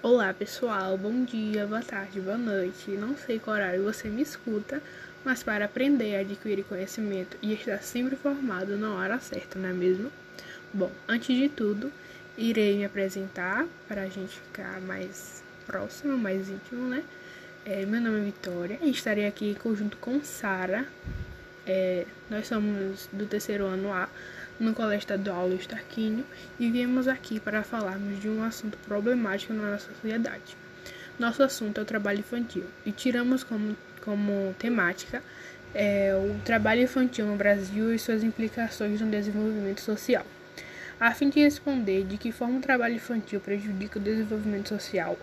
Olá pessoal, bom dia, boa tarde, boa noite. Não sei qual horário você me escuta, mas para aprender, adquirir conhecimento e estar sempre informado na hora certa, não é mesmo? Bom, antes de tudo, irei me apresentar para a gente ficar mais próximo, mais íntimo, né? É, meu nome é Vitória e estarei aqui em conjunto com Sara. É, nós somos do terceiro ano A no Colégio Estadual Luiz Tarquínio e viemos aqui para falarmos de um assunto problemático na nossa sociedade. Nosso assunto é o trabalho infantil e tiramos como, como temática é, o trabalho infantil no Brasil e suas implicações no desenvolvimento social. A fim de responder de que forma o trabalho infantil prejudica o desenvolvimento social,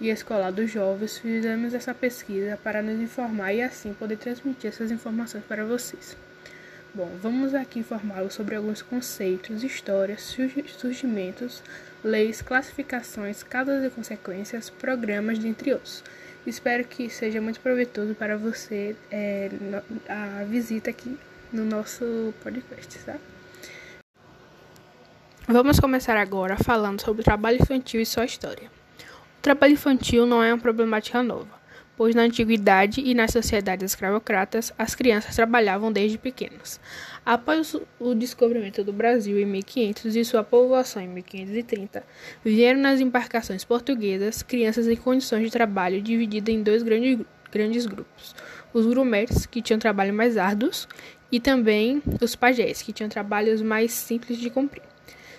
e escolar dos jovens, fizemos essa pesquisa para nos informar e assim poder transmitir essas informações para vocês. Bom, vamos aqui informá-los sobre alguns conceitos, histórias, surgimentos, leis, classificações, causas e consequências, programas, dentre outros. Espero que seja muito proveitoso para você é, a visita aqui no nosso podcast, tá? Vamos começar agora falando sobre o trabalho infantil e sua história. O trabalho infantil não é uma problemática nova, pois na antiguidade e nas sociedades escravocratas as crianças trabalhavam desde pequenas. Após o descobrimento do Brasil em 1500 e sua povoação em 1530, vieram nas embarcações portuguesas crianças em condições de trabalho divididas em dois grandes, grandes grupos: os grumets, que tinham trabalho mais árduos, e também os pajés, que tinham trabalhos mais simples de cumprir.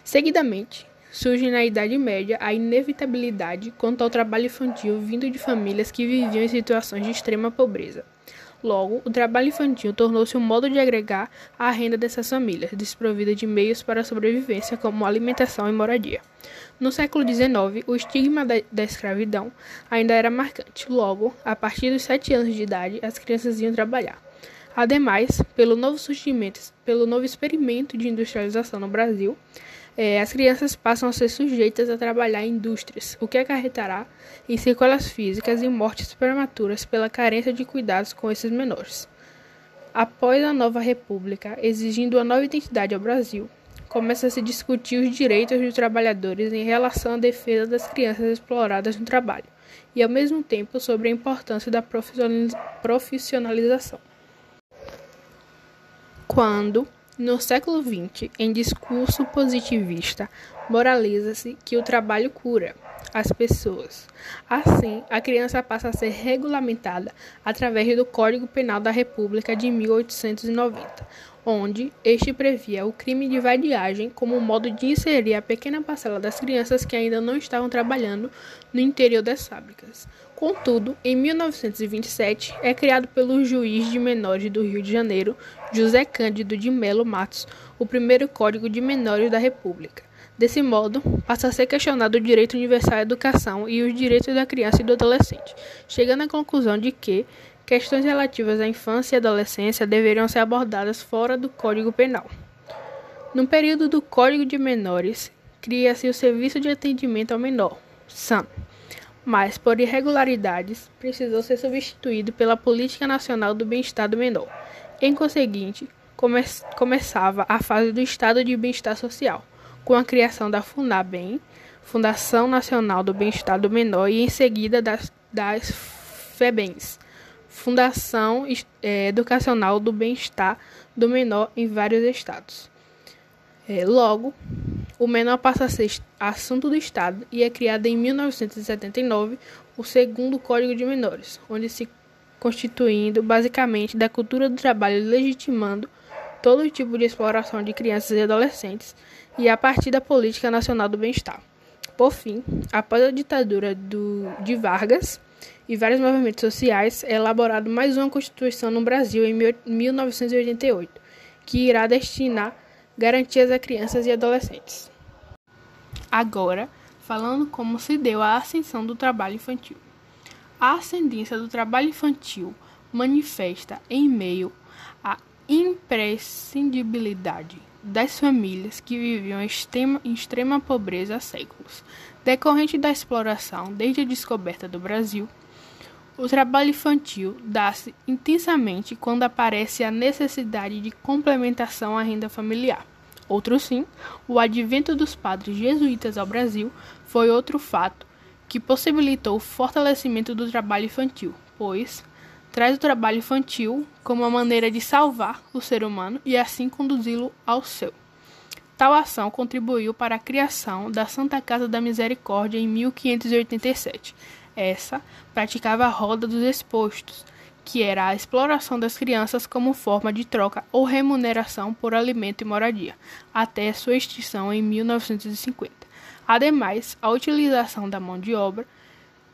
Seguidamente, surge na Idade Média a inevitabilidade quanto ao trabalho infantil vindo de famílias que viviam em situações de extrema pobreza. Logo, o trabalho infantil tornou-se um modo de agregar a renda dessas famílias, desprovidas de meios para a sobrevivência, como alimentação e moradia. No século XIX, o estigma da, da, escravidão ainda era marcante. Logo, a partir dos sete anos de idade, as crianças iam trabalhar. Ademais, pelo novo surgimento, pelo novo experimento de industrialização no Brasil, é, as crianças passam a ser sujeitas a trabalhar em indústrias, o que acarretará em sequelas físicas e mortes prematuras pela carência de cuidados com esses menores. Após a nova república, exigindo uma nova identidade ao Brasil, começa a se discutir os direitos dos trabalhadores em relação à defesa das crianças exploradas no trabalho e, ao mesmo tempo, sobre a importância da profissionalização. Quando no século XX, em discurso positivista, moraliza-se que o trabalho cura as pessoas. Assim, a criança passa a ser regulamentada através do Código Penal da República de 1890, onde este previa o crime de vadiagem como modo de inserir a pequena parcela das crianças que ainda não estavam trabalhando no interior das fábricas. Contudo, em 1927, é criado pelo juiz de menores do Rio de Janeiro, José Cândido de Melo Matos, o primeiro Código de Menores da República. Desse modo, passa a ser questionado o direito universal à educação e os direitos da criança e do adolescente, chegando à conclusão de que questões relativas à infância e adolescência deveriam ser abordadas fora do Código Penal. No período do Código de Menores, cria-se o Serviço de Atendimento ao Menor, SAM mas por irregularidades precisou ser substituído pela Política Nacional do Bem-Estar do Menor. Em conseguinte, come começava a fase do Estado de Bem-Estar Social, com a criação da FUNABEM, Fundação Nacional do Bem-Estar do Menor, e em seguida das, das FEBENs, Fundação é, Educacional do Bem-Estar do Menor em vários estados. É, logo, o menor passa a ser assunto do Estado e é criado em 1979 o segundo Código de Menores, onde se constituindo basicamente da cultura do trabalho legitimando todo tipo de exploração de crianças e adolescentes e a partir da Política Nacional do Bem-Estar. Por fim, após a ditadura do, de Vargas e vários movimentos sociais, é elaborado mais uma Constituição no Brasil em 1988, que irá destinar garantias a crianças e adolescentes. Agora, falando como se deu a ascensão do trabalho infantil. A ascendência do trabalho infantil manifesta em meio à imprescindibilidade das famílias que viviam em extrema, em extrema pobreza há séculos. Decorrente da exploração desde a descoberta do Brasil, o trabalho infantil dá-se intensamente quando aparece a necessidade de complementação à renda familiar Outro sim, o advento dos padres jesuítas ao Brasil foi outro fato que possibilitou o fortalecimento do trabalho infantil, pois traz o trabalho infantil como uma maneira de salvar o ser humano e assim conduzi-lo ao céu. Tal ação contribuiu para a criação da Santa Casa da Misericórdia em 1587. Essa praticava a roda dos expostos, que era a exploração das crianças como forma de troca ou remuneração por alimento e moradia, até sua extinção em 1950. Ademais, a utilização da mão de obra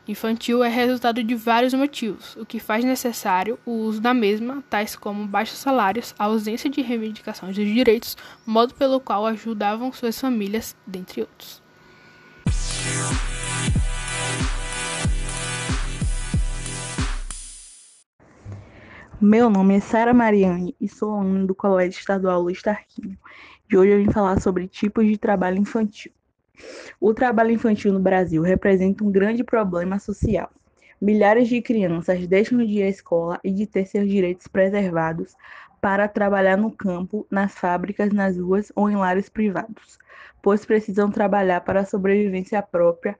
infantil é resultado de vários motivos, o que faz necessário o uso da mesma, tais como baixos salários, ausência de reivindicações dos direitos, modo pelo qual ajudavam suas famílias, dentre outros. Meu nome é Sara Mariane e sou aluna do Colégio Estadual Luiz Tarquinho. E hoje eu vim falar sobre tipos de trabalho infantil. O trabalho infantil no Brasil representa um grande problema social. Milhares de crianças deixam de ir à escola e de ter seus direitos preservados para trabalhar no campo, nas fábricas, nas ruas ou em lares privados, pois precisam trabalhar para a sobrevivência própria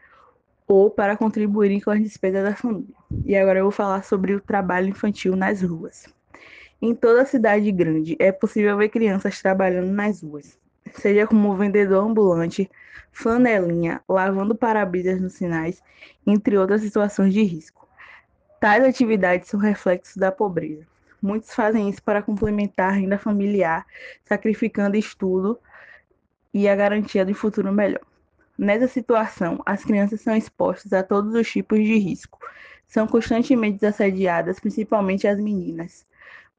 ou para contribuírem com as despesas da família. E agora eu vou falar sobre o trabalho infantil nas ruas. Em toda cidade grande é possível ver crianças trabalhando nas ruas, seja como vendedor ambulante, flanelinha, lavando para-brisas nos sinais, entre outras situações de risco. Tais atividades são reflexos da pobreza. Muitos fazem isso para complementar a renda familiar, sacrificando estudo e a garantia de um futuro melhor. Nessa situação, as crianças são expostas a todos os tipos de risco. São constantemente assediadas, principalmente as meninas.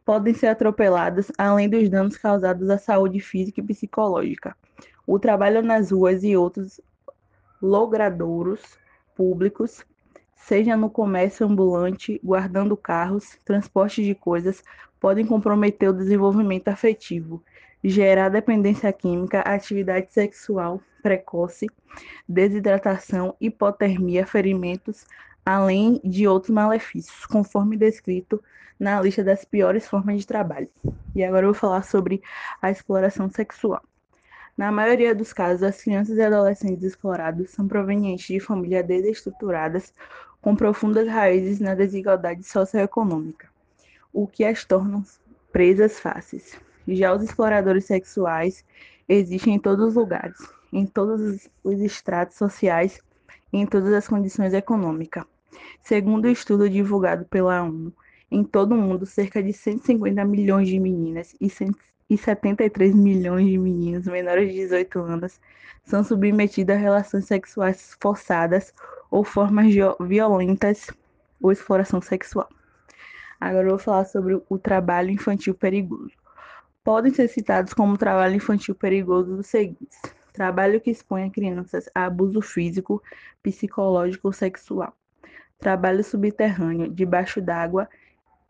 Podem ser atropeladas, além dos danos causados à saúde física e psicológica. O trabalho nas ruas e outros logradouros públicos, seja no comércio ambulante, guardando carros, transporte de coisas, podem comprometer o desenvolvimento afetivo, gerar dependência química, atividade sexual precoce, desidratação, hipotermia, ferimentos, além de outros malefícios, conforme descrito na lista das piores formas de trabalho. E agora eu vou falar sobre a exploração sexual. Na maioria dos casos, as crianças e adolescentes explorados são provenientes de famílias desestruturadas com profundas raízes na desigualdade socioeconômica, o que as torna presas fáceis. Já os exploradores sexuais existem em todos os lugares, em todos os estratos sociais e em todas as condições econômicas. Segundo o estudo divulgado pela ONU, em todo o mundo, cerca de 150 milhões de meninas e 73 milhões de meninos menores de 18 anos são submetidos a relações sexuais forçadas ou formas violentas ou exploração sexual. Agora eu vou falar sobre o trabalho infantil perigoso podem ser citados como trabalho infantil perigoso os seguintes: trabalho que expõe crianças a abuso físico, psicológico ou sexual, trabalho subterrâneo, debaixo d'água,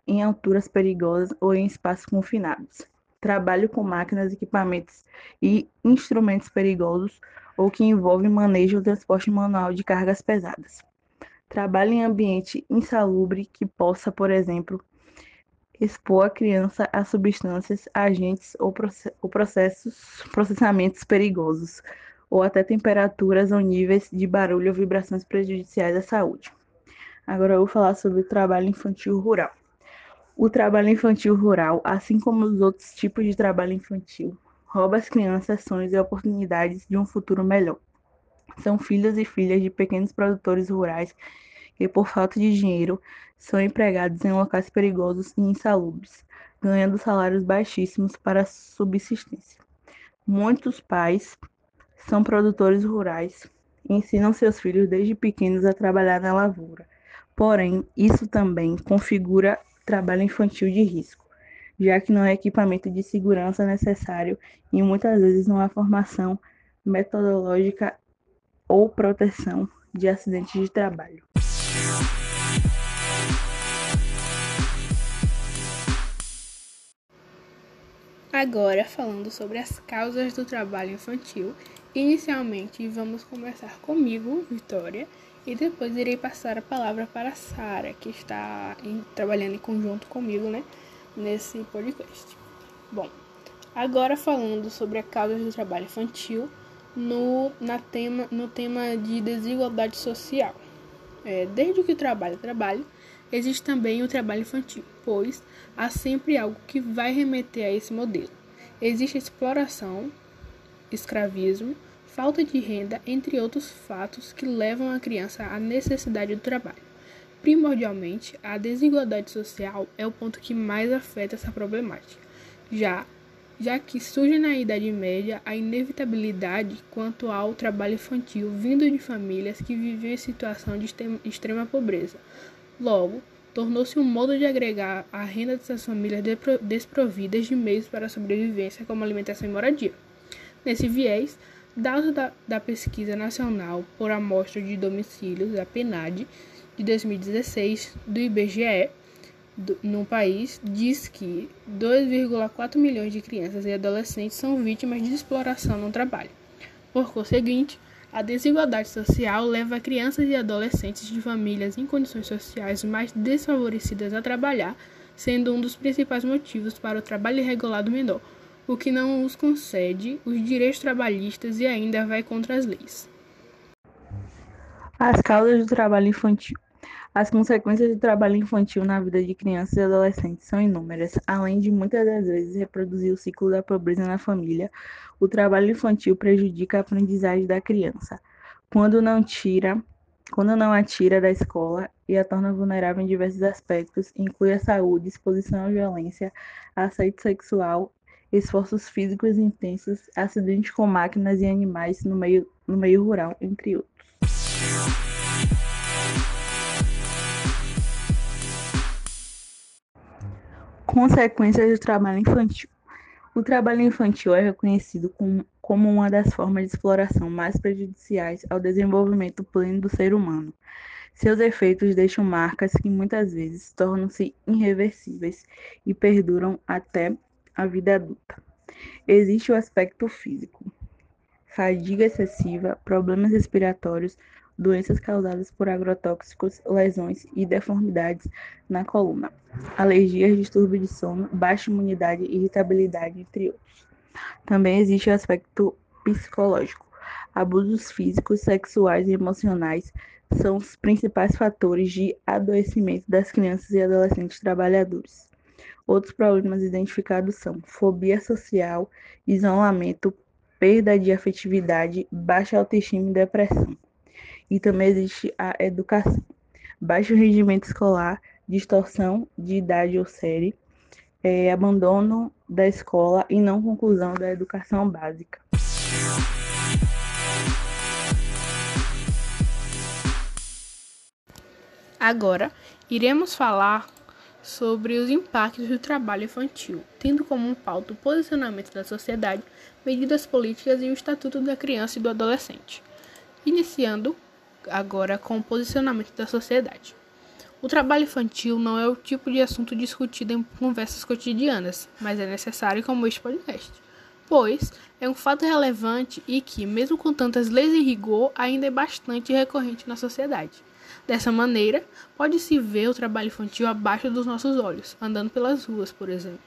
em alturas perigosas ou em espaços confinados, trabalho com máquinas, equipamentos e instrumentos perigosos ou que envolve manejo ou transporte manual de cargas pesadas. Trabalho em ambiente insalubre que possa, por exemplo, expor a criança a substâncias, agentes ou, processos, processamentos perigosos, ou até temperaturas ou níveis de barulho ou vibrações prejudiciais à saúde. Agora eu vou falar sobre o trabalho infantil rural. O trabalho infantil rural, assim como os outros tipos de trabalho infantil, rouba as crianças sonhos e oportunidades de um futuro melhor. São filhos e filhas de pequenos produtores rurais que, por falta de dinheiro, são empregados em locais perigosos e insalubres, ganhando salários baixíssimos para subsistência. Muitos pais são produtores rurais e ensinam seus filhos desde pequenos a trabalhar na lavoura. Porém, isso também configura trabalho infantil de risco, já que não é equipamento de segurança necessário e muitas vezes não há formação metodológica ou proteção de acidentes de trabalho. Agora, falando sobre as causas do trabalho infantil, inicialmente vamos conversar comigo, Vitória, e depois irei passar a palavra para Sara, que está em, trabalhando em conjunto comigo, né, nesse podcast. Bom, Agora falando sobre a causa do trabalho infantil no, na tema, no tema de desigualdade social. É, desde que o trabalho trabalho, existe também o trabalho infantil, pois há sempre algo que vai remeter a esse modelo. Existe exploração, escravismo, falta de renda, entre outros fatos que levam a criança à necessidade do trabalho. Primordialmente, a desigualdade social é o ponto que mais afeta essa problemática, já, já que surge na Idade Média a inevitabilidade quanto ao trabalho infantil vindo de famílias que viviam em situação de extrema pobreza. Logo, tornou-se um modo de agregar a renda dessas famílias desprovidas de meios para a sobrevivência, como alimentação e moradia. Nesse viés, dados da, da Pesquisa Nacional por Amostra de Domicílios, a PNAD, de 2016 do IBGE do, no país diz que 2,4 milhões de crianças e adolescentes são vítimas de exploração no trabalho. Por conseguinte, a desigualdade social leva crianças e adolescentes de famílias em condições sociais mais desfavorecidas a trabalhar, sendo um dos principais motivos para o trabalho irregular menor, o que não os concede os direitos trabalhistas e ainda vai contra as leis. As causas do trabalho infantil. As consequências do trabalho infantil na vida de crianças e adolescentes são inúmeras, além de muitas das vezes reproduzir o ciclo da pobreza na família. O trabalho infantil prejudica a aprendizagem da criança, quando não tira, quando não a tira da escola e a torna vulnerável em diversos aspectos, inclui a saúde, exposição à violência, assédio sexual, esforços físicos intensos, acidentes com máquinas e animais no meio, no meio rural, entre outros. Consequências do trabalho infantil. O trabalho infantil é reconhecido como, uma das formas de exploração mais prejudiciais ao desenvolvimento pleno do ser humano. Seus efeitos deixam marcas que muitas vezes tornam-se irreversíveis e perduram até a vida adulta. Existe o aspecto físico: fadiga excessiva, problemas respiratórios, doenças causadas por agrotóxicos, lesões e deformidades na coluna, alergias, distúrbio de sono, baixa imunidade, irritabilidade, entre outros. Também existe o aspecto psicológico. Abusos físicos, sexuais e emocionais são os principais fatores de adoecimento das crianças e adolescentes trabalhadores. Outros problemas identificados são fobia social, isolamento, perda de afetividade, baixa autoestima e depressão. E também existe a educação. Baixo rendimento escolar, distorção de idade ou série, é, abandono da escola e não conclusão da educação básica. Agora, iremos falar sobre os impactos do trabalho infantil, tendo como pauta o posicionamento da sociedade, medidas políticas e o Estatuto da Criança e do Adolescente. Iniciando agora com o posicionamento da sociedade. O trabalho infantil não é o tipo de assunto discutido em conversas cotidianas, mas é necessário como este podcast, pois é um fato relevante e que, mesmo com tantas leis e rigor, ainda é bastante recorrente na sociedade. Dessa maneira, pode-se ver o trabalho infantil abaixo dos nossos olhos, andando pelas ruas, por exemplo.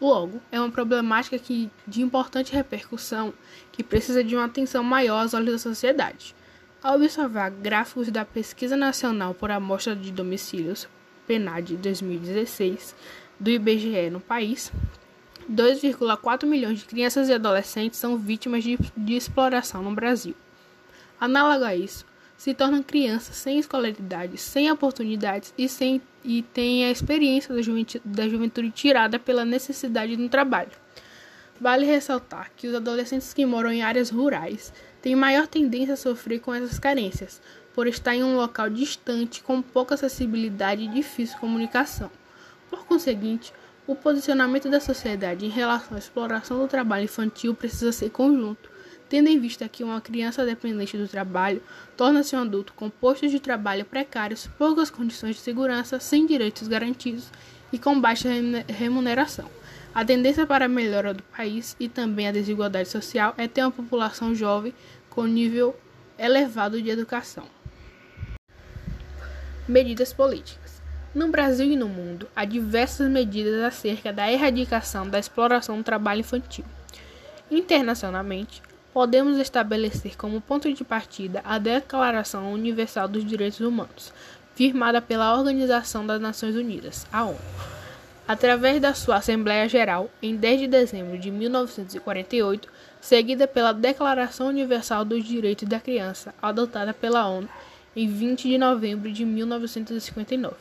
Logo, é uma problemática que, de importante repercussão que precisa de uma atenção maior aos olhos da sociedade. Ao observar gráficos da Pesquisa Nacional por Amostra de Domicílios, PNAD 2016, do IBGE no país, 2,4 milhões de crianças e adolescentes são vítimas de, de exploração no Brasil. Análogo a isso, se tornam crianças sem escolaridade, sem oportunidades e, sem, e têm a experiência da juventude, da juventude tirada pela necessidade do trabalho. Vale ressaltar que os adolescentes que moram em áreas rurais têm maior tendência a sofrer com essas carências, por estar em um local distante, com pouca acessibilidade e difícil comunicação. Por conseguinte, o posicionamento da sociedade em relação à exploração do trabalho infantil precisa ser conjunto, tendo em vista que uma criança dependente do trabalho torna-se um adulto com postos de trabalho precários, poucas condições de segurança, sem direitos garantidos e com baixa remuneração. A tendência para a melhora do país e também a desigualdade social é ter uma população jovem com nível elevado de educação. Medidas políticas. No Brasil e no mundo, há diversas medidas acerca da erradicação da exploração do trabalho infantil. Internacionalmente, podemos estabelecer como ponto de partida a Declaração Universal dos Direitos Humanos, firmada pela Organização das Nações Unidas, a ONU, através da sua Assembleia Geral em 10 de dezembro de 1948, seguida pela Declaração Universal dos Direitos da Criança, adotada pela ONU em 20 de novembro de 1959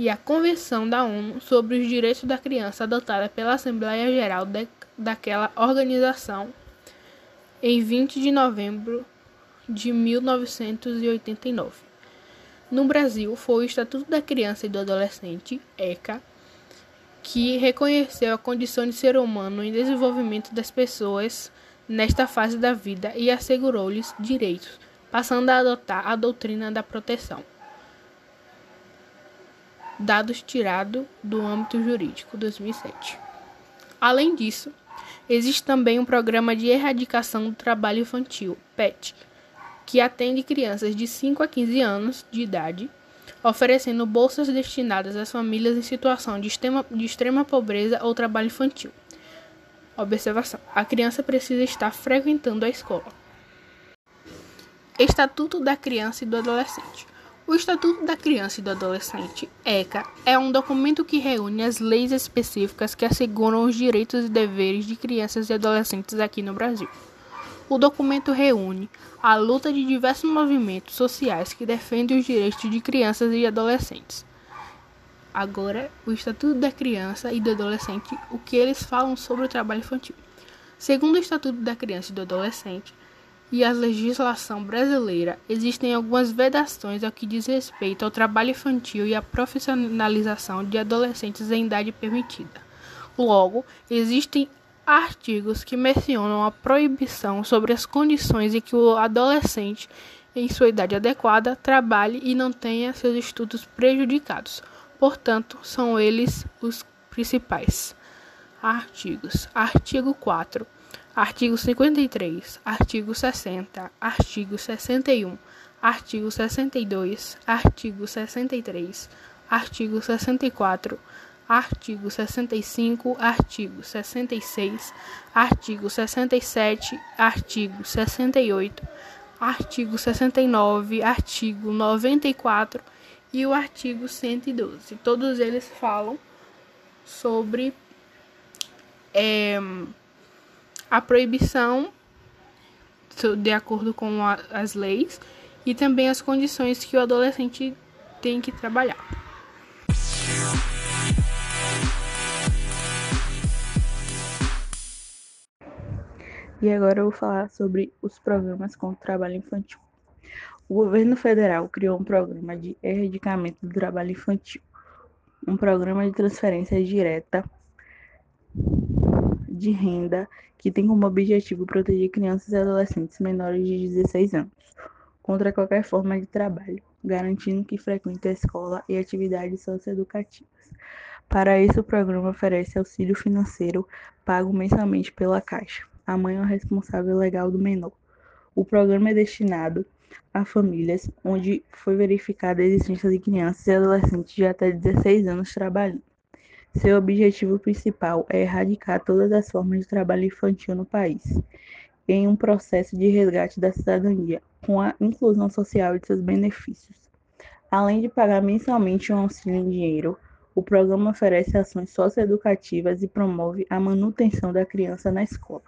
e a Convenção da ONU sobre os Direitos da Criança, adotada pela Assembleia Geral de, daquela organização em 20 de novembro de 1989. No Brasil, foi o Estatuto da Criança e do Adolescente, ECA, que reconheceu a condição de ser humano em desenvolvimento das pessoas nesta fase da vida e assegurou-lhes direitos, passando a adotar a doutrina da proteção dados tirado do âmbito jurídico 2007. Além disso, existe também um programa de erradicação do trabalho infantil, PET, que atende crianças de 5 a 15 anos de idade, oferecendo bolsas destinadas às famílias em situação de extrema, de extrema pobreza ou trabalho infantil. Observação: a criança precisa estar frequentando a escola. Estatuto da Criança e do Adolescente. O Estatuto da Criança e do Adolescente, ECA, é um documento que reúne as leis específicas que asseguram os direitos e deveres de crianças e adolescentes aqui no Brasil. O documento reúne a luta de diversos movimentos sociais que defendem os direitos de crianças e adolescentes. Agora, o Estatuto da Criança e do Adolescente, o que eles falam sobre o trabalho infantil. Segundo o Estatuto da Criança e do Adolescente, e a legislação brasileira, existem algumas vedações ao que diz respeito ao trabalho infantil e à profissionalização de adolescentes em idade permitida. Logo, existem artigos que mencionam a proibição sobre as condições em que o adolescente, em sua idade adequada, trabalhe e não tenha seus estudos prejudicados. Portanto, são eles os principais artigos. Artigo 4 Artigo 53, artigo 60, artigo 61, artigo 62, artigo 63, artigo 64, artigo 65, artigo 66, artigo 67, artigo 68, artigo 69, artigo 94 e o artigo 112. Todos eles falam sobre é, a proibição de acordo com a, as leis e também as condições que o adolescente tem que trabalhar. E agora eu vou falar sobre os programas contra o trabalho infantil. O governo federal criou um programa de erradicamento do trabalho infantil, um programa de transferência direta de renda que tem como objetivo proteger crianças e adolescentes menores de 16 anos contra qualquer forma de trabalho, garantindo que frequentem a escola e atividades socioeducativas. Para isso, o programa oferece auxílio financeiro pago mensalmente pela Caixa, a mãe é o responsável legal do menor. O programa é destinado a famílias onde foi verificada a existência de crianças e adolescentes de até 16 anos trabalhando. Seu objetivo principal é erradicar todas as formas de trabalho infantil no país, em um processo de resgate da cidadania, com a inclusão social e seus benefícios. Além de pagar mensalmente um auxílio em dinheiro, o programa oferece ações socioeducativas e promove a manutenção da criança na escola.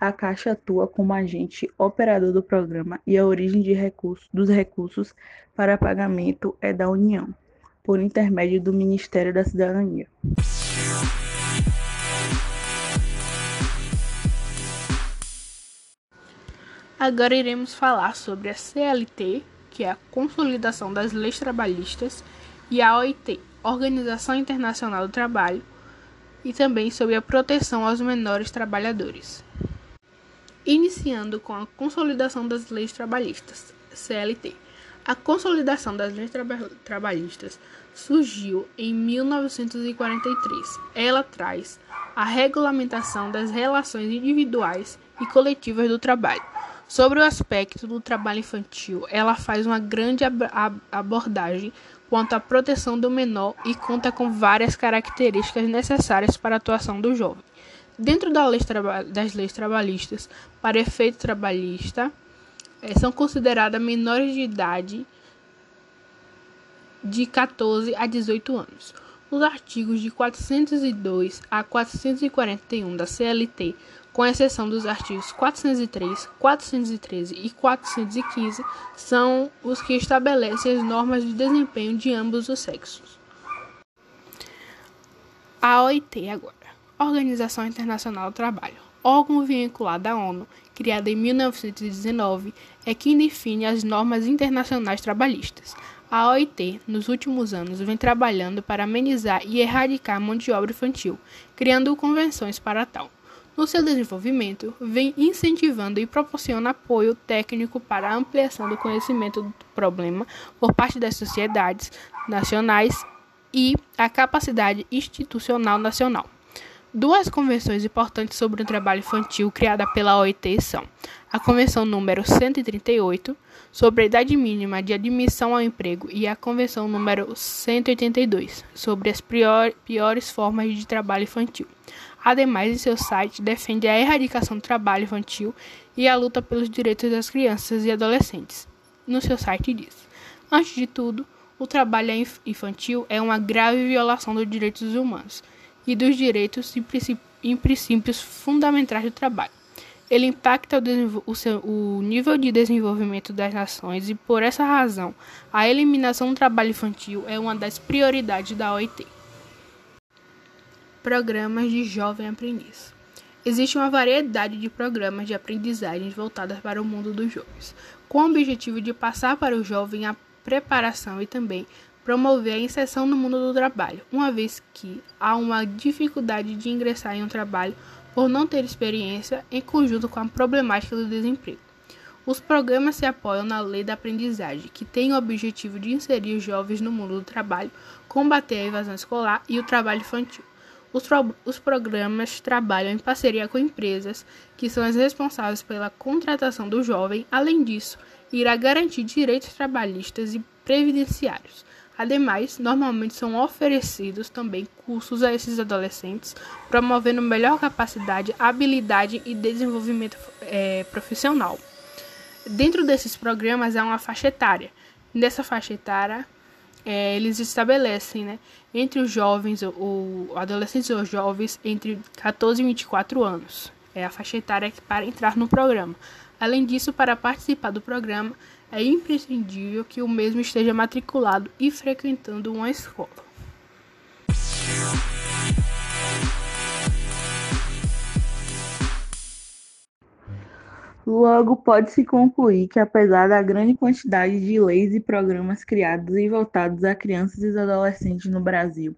A Caixa atua como agente operador do programa e a origem recursos, dos recursos para pagamento é da União por intermédio do Ministério da Cidadania. Agora iremos falar sobre a CLT, que é a Consolidação das Leis Trabalhistas, e a OIT, Organização Internacional do Trabalho, e também sobre a proteção aos menores trabalhadores. Iniciando com a Consolidação das Leis Trabalhistas, CLT. A consolidação das leis tra trabalhistas surgiu em 1943. Ela traz a regulamentação das relações individuais e coletivas do trabalho, Sobre o aspecto do trabalho infantil, ela faz uma grande ab abordagem quanto à proteção do menor e conta com várias características necessárias para a atuação do jovem. Dentro da lei das leis trabalhistas, para efeito trabalhista, é, são consideradas menores de idade de 14 a 18 anos. Os artigos de 402 a 441 da CLT com exceção dos artigos 403, 413 e 415, são os que estabelecem as normas de desempenho de ambos os sexos. A OIT agora, Organização Internacional do Trabalho, órgão vinculado à ONU, criada em 1919, é quem define as normas internacionais trabalhistas. A OIT, nos últimos anos, vem trabalhando para amenizar e erradicar a mão de obra infantil, criando convenções para tal no seu desenvolvimento, vem incentivando e proporciona apoio técnico para a ampliação do conhecimento do problema por parte das sociedades nacionais e a capacidade institucional nacional. Duas convenções importantes sobre o trabalho infantil criada pela OIT são a Convenção número 138 sobre a idade mínima de admissão ao emprego e a Convenção número 182 sobre as piores formas de trabalho infantil. Ademais, em seu site, defende a erradicação do trabalho infantil e a luta pelos direitos das crianças e adolescentes. No seu site diz: Antes de tudo, o trabalho infantil é uma grave violação dos direitos humanos e dos direitos e princípios fundamentais do trabalho. Ele impacta o, o, seu, o nível de desenvolvimento das nações e, por essa razão, a eliminação do trabalho infantil é uma das prioridades da OIT. Programas de Jovem Aprendiz. Existe uma variedade de programas de aprendizagem voltadas para o mundo dos jovens, com o objetivo de passar para o jovem a preparação e também promover a inserção no mundo do trabalho, uma vez que há uma dificuldade de ingressar em um trabalho por não ter experiência em conjunto com a problemática do desemprego. Os programas se apoiam na lei da aprendizagem, que tem o objetivo de inserir os jovens no mundo do trabalho, combater a evasão escolar e o trabalho infantil. Os, os, programas trabalham em parceria com empresas, que são as responsáveis pela contratação do jovem. Além disso, irá garantir direitos trabalhistas e previdenciários. Ademais, normalmente são oferecidos também cursos a esses adolescentes, promovendo melhor capacidade, habilidade e desenvolvimento é, profissional. Dentro desses programas há uma faixa etária. Nessa faixa etária, é, eles estabelecem, né, entre os jovens, ou adolescentes ou jovens entre 14 e 24 anos. É a faixa etária para entrar no programa. Além disso, para participar do programa, é imprescindível que o mesmo esteja matriculado e frequentando uma escola. Logo, pode-se concluir que, apesar da grande quantidade de leis e programas criados e voltados a crianças e adolescentes no Brasil,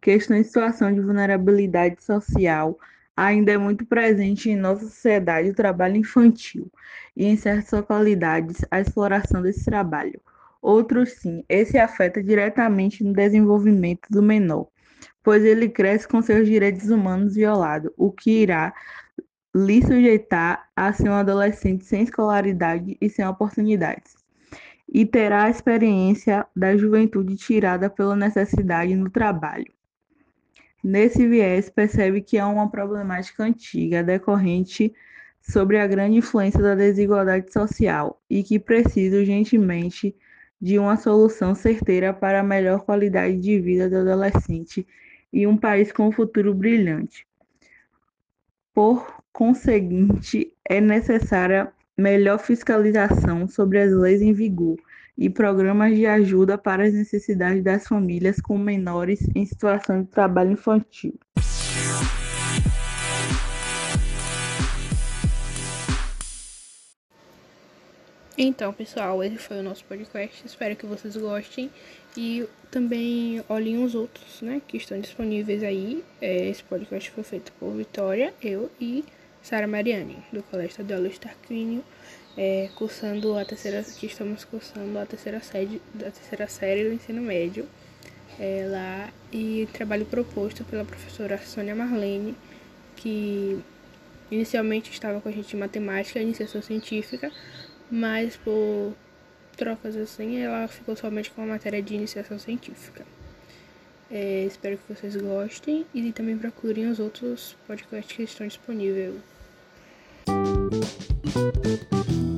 que estão em situação de vulnerabilidade social, ainda é muito presente em nossa sociedade o trabalho infantil e, em certas localidades, a exploração desse trabalho. Outros, sim, esse afeta diretamente no desenvolvimento do menor, pois ele cresce com seus direitos humanos violados, o que irá lhe sujeitar a ser um adolescente sem escolaridade e sem oportunidades, e terá a experiência da juventude tirada pela necessidade no trabalho. Nesse viés, percebe que há uma problemática antiga decorrente sobre a grande influência da desigualdade social e que precisa urgentemente de uma solução certeira para a melhor qualidade de vida do adolescente e um país com um futuro brilhante. Por conseguinte, é necessária melhor fiscalização sobre as leis em vigor e programas de ajuda para as necessidades das famílias com menores em situação de trabalho infantil. Então, pessoal, esse foi o nosso podcast. Espero que vocês gostem e também olhem os outros, né, que estão disponíveis aí. É, esse podcast foi feito por Vitória, eu e Sara Mariani, do Colégio Estadual Luiz Tarquínio, é, cursando a terceira, que estamos cursando a terceira série, da terceira série do ensino médio é, lá e trabalho proposto pela professora Sônia Marlene, que Inicialmente estava com a gente em matemática iniciação científica, mas por trocas assim ela ficou somente com a matéria de iniciação científica. É, espero que vocês gostem e também procurem os outros podcasts que estão disponíveis. Thank you.